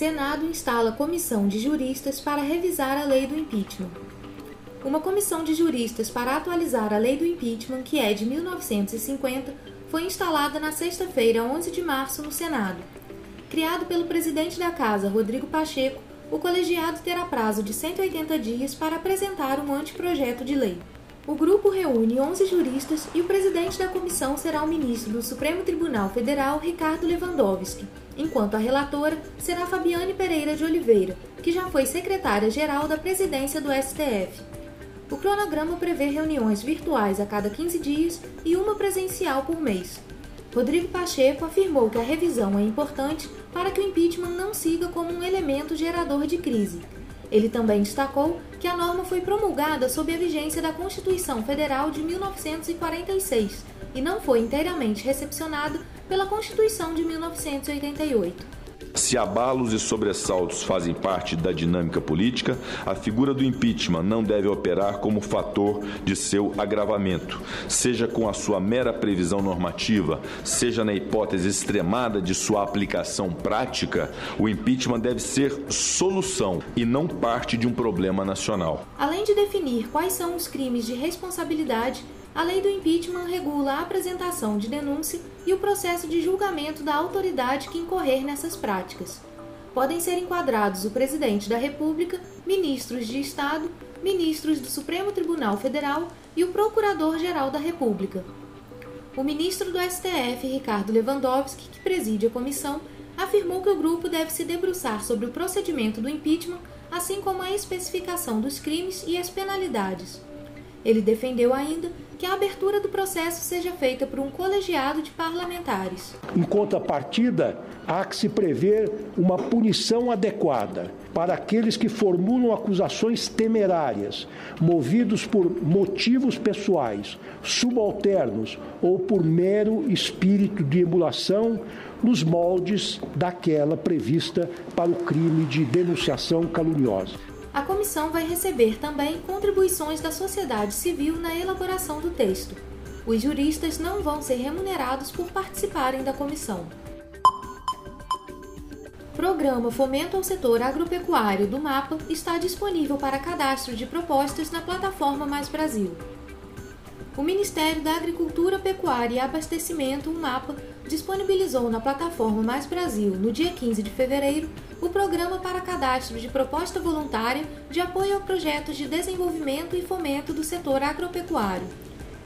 Senado instala comissão de juristas para revisar a lei do impeachment. Uma comissão de juristas para atualizar a lei do impeachment, que é de 1950, foi instalada na sexta-feira, 11 de março, no Senado. Criado pelo presidente da Casa, Rodrigo Pacheco, o colegiado terá prazo de 180 dias para apresentar um anteprojeto de lei. O grupo reúne 11 juristas e o presidente da comissão será o ministro do Supremo Tribunal Federal, Ricardo Lewandowski, enquanto a relatora será Fabiane Pereira de Oliveira, que já foi secretária-geral da presidência do STF. O cronograma prevê reuniões virtuais a cada 15 dias e uma presencial por mês. Rodrigo Pacheco afirmou que a revisão é importante para que o impeachment não siga como um elemento gerador de crise. Ele também destacou que a norma foi promulgada sob a vigência da Constituição Federal de 1946 e não foi inteiramente recepcionada pela Constituição de 1988. Se abalos e sobressaltos fazem parte da dinâmica política, a figura do impeachment não deve operar como fator de seu agravamento, seja com a sua mera previsão normativa, seja na hipótese extremada de sua aplicação prática, o impeachment deve ser solução e não parte de um problema nacional. Além de definir quais são os crimes de responsabilidade, a lei do impeachment regula a apresentação de denúncia e o processo de julgamento da autoridade que incorrer nessas práticas. Podem ser enquadrados o presidente da República, ministros de Estado, ministros do Supremo Tribunal Federal e o Procurador-Geral da República. O ministro do STF, Ricardo Lewandowski, que preside a comissão, afirmou que o grupo deve se debruçar sobre o procedimento do impeachment, assim como a especificação dos crimes e as penalidades. Ele defendeu ainda que a abertura do processo seja feita por um colegiado de parlamentares. Em contrapartida, há que se prever uma punição adequada para aqueles que formulam acusações temerárias, movidos por motivos pessoais, subalternos ou por mero espírito de emulação nos moldes daquela prevista para o crime de denunciação caluniosa. A comissão vai receber também contribuições da sociedade civil na elaboração do texto. Os juristas não vão ser remunerados por participarem da comissão. Programa Fomento ao Setor Agropecuário do MAPA está disponível para cadastro de propostas na plataforma Mais Brasil. O Ministério da Agricultura, Pecuária e Abastecimento, o MAPA, disponibilizou na plataforma Mais Brasil, no dia 15 de fevereiro, o Programa para Cadastro de Proposta Voluntária de Apoio a Projetos de Desenvolvimento e Fomento do Setor Agropecuário.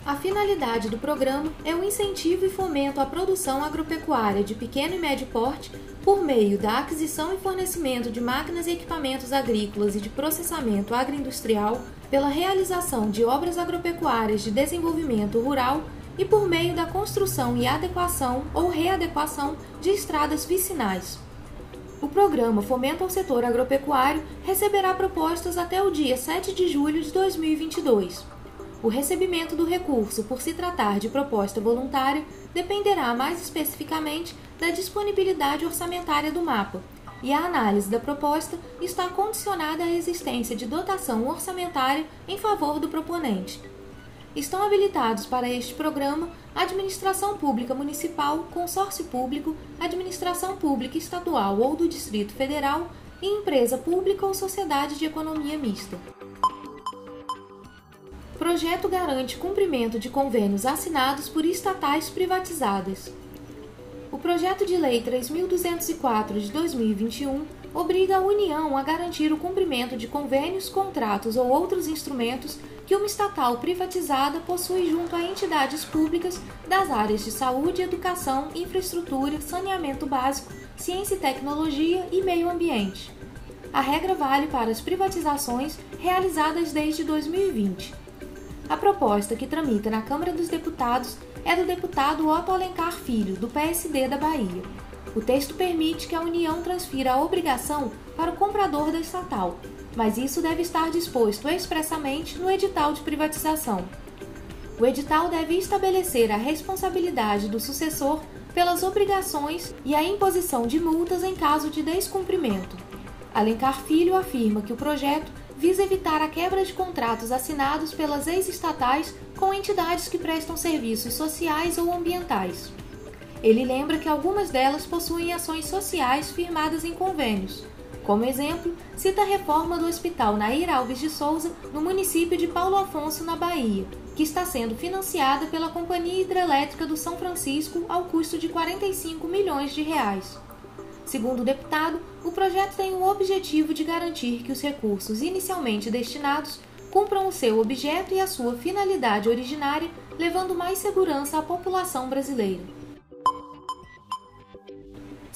A finalidade do programa é o incentivo e fomento à produção agropecuária de pequeno e médio porte por meio da aquisição e fornecimento de máquinas e equipamentos agrícolas e de processamento agroindustrial, pela realização de obras agropecuárias de desenvolvimento rural e por meio da construção e adequação ou readequação de estradas vicinais. O programa Fomento ao Setor Agropecuário receberá propostas até o dia 7 de julho de 2022. O recebimento do recurso, por se tratar de proposta voluntária, dependerá mais especificamente da disponibilidade orçamentária do mapa, e a análise da proposta está condicionada à existência de dotação orçamentária em favor do proponente. Estão habilitados para este programa Administração Pública Municipal, Consórcio Público, Administração Pública Estadual ou do Distrito Federal e empresa pública ou sociedade de economia mista. Projeto garante cumprimento de convênios assinados por estatais privatizadas. O projeto de lei 3204 de 2021 obriga a União a garantir o cumprimento de convênios, contratos ou outros instrumentos que uma estatal privatizada possui junto a entidades públicas das áreas de saúde, educação, infraestrutura, saneamento básico, ciência e tecnologia e meio ambiente. A regra vale para as privatizações realizadas desde 2020. A proposta que tramita na Câmara dos Deputados é do deputado Otto Alencar Filho, do PSD da Bahia. O texto permite que a União transfira a obrigação para o comprador da estatal, mas isso deve estar disposto expressamente no edital de privatização. O edital deve estabelecer a responsabilidade do sucessor pelas obrigações e a imposição de multas em caso de descumprimento. Alencar Filho afirma que o projeto visa evitar a quebra de contratos assinados pelas ex-estatais com entidades que prestam serviços sociais ou ambientais. Ele lembra que algumas delas possuem ações sociais firmadas em convênios. Como exemplo, cita a reforma do Hospital Nair Alves de Souza, no município de Paulo Afonso, na Bahia, que está sendo financiada pela Companhia Hidrelétrica do São Francisco ao custo de 45 milhões de reais. Segundo o deputado, o projeto tem o objetivo de garantir que os recursos inicialmente destinados cumpram o seu objeto e a sua finalidade originária, levando mais segurança à população brasileira.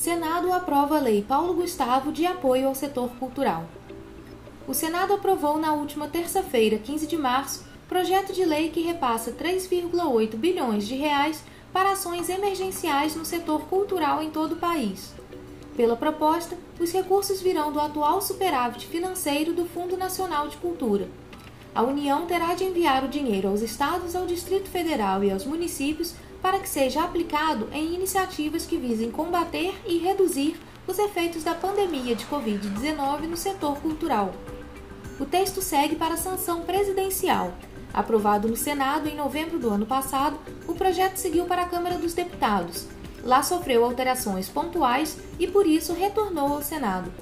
Senado aprova a Lei Paulo Gustavo de apoio ao setor cultural. O Senado aprovou na última terça-feira, 15 de março, projeto de lei que repassa 3,8 bilhões de reais para ações emergenciais no setor cultural em todo o país. Pela proposta, os recursos virão do atual superávit financeiro do Fundo Nacional de Cultura. A União terá de enviar o dinheiro aos estados, ao Distrito Federal e aos municípios para que seja aplicado em iniciativas que visem combater e reduzir os efeitos da pandemia de Covid-19 no setor cultural. O texto segue para a sanção presidencial Aprovado no Senado em novembro do ano passado, o projeto seguiu para a Câmara dos Deputados. Lá sofreu alterações pontuais e por isso retornou ao Senado.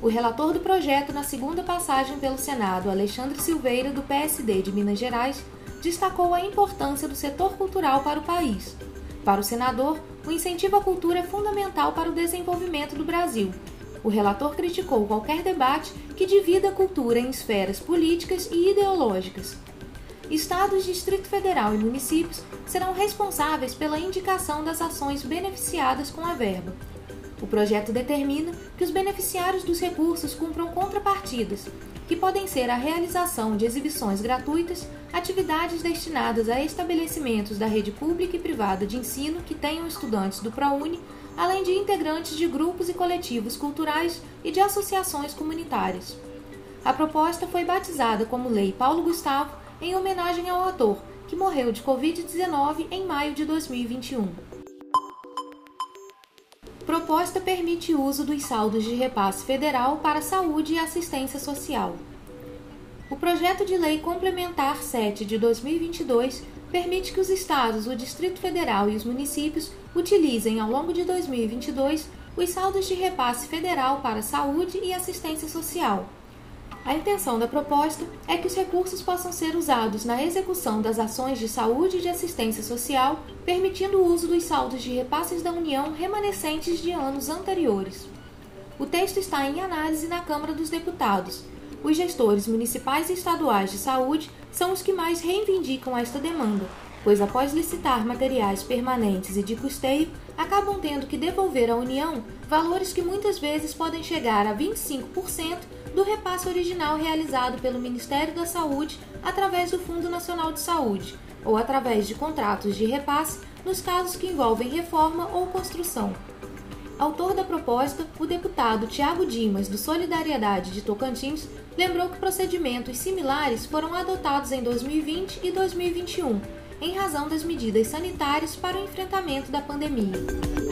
O relator do projeto na segunda passagem pelo Senado, Alexandre Silveira, do PSD de Minas Gerais, destacou a importância do setor cultural para o país. Para o senador, o incentivo à cultura é fundamental para o desenvolvimento do Brasil. O relator criticou qualquer debate que divida a cultura em esferas políticas e ideológicas, Estados, Distrito Federal e municípios serão responsáveis pela indicação das ações beneficiadas com a verba. O projeto determina que os beneficiários dos recursos cumpram contrapartidas, que podem ser a realização de exibições gratuitas, atividades destinadas a estabelecimentos da rede pública e privada de ensino que tenham estudantes do ProUni, além de integrantes de grupos e coletivos culturais e de associações comunitárias. A proposta foi batizada como Lei Paulo Gustavo em homenagem ao ator, que morreu de Covid-19 em maio de 2021. Proposta permite uso dos saldos de repasse federal para saúde e assistência social. O projeto de lei complementar 7 de 2022 permite que os estados, o Distrito Federal e os municípios utilizem ao longo de 2022 os saldos de repasse federal para saúde e assistência social, a intenção da proposta é que os recursos possam ser usados na execução das ações de saúde e de assistência social, permitindo o uso dos saldos de repasses da União remanescentes de anos anteriores. O texto está em análise na Câmara dos Deputados. Os gestores municipais e estaduais de saúde são os que mais reivindicam esta demanda, pois após licitar materiais permanentes e de custeio, acabam tendo que devolver à União valores que muitas vezes podem chegar a 25% do repasse original realizado pelo Ministério da Saúde através do Fundo Nacional de Saúde, ou através de contratos de repasse nos casos que envolvem reforma ou construção. Autor da proposta, o deputado Tiago Dimas, do Solidariedade de Tocantins, lembrou que procedimentos similares foram adotados em 2020 e 2021, em razão das medidas sanitárias para o enfrentamento da pandemia.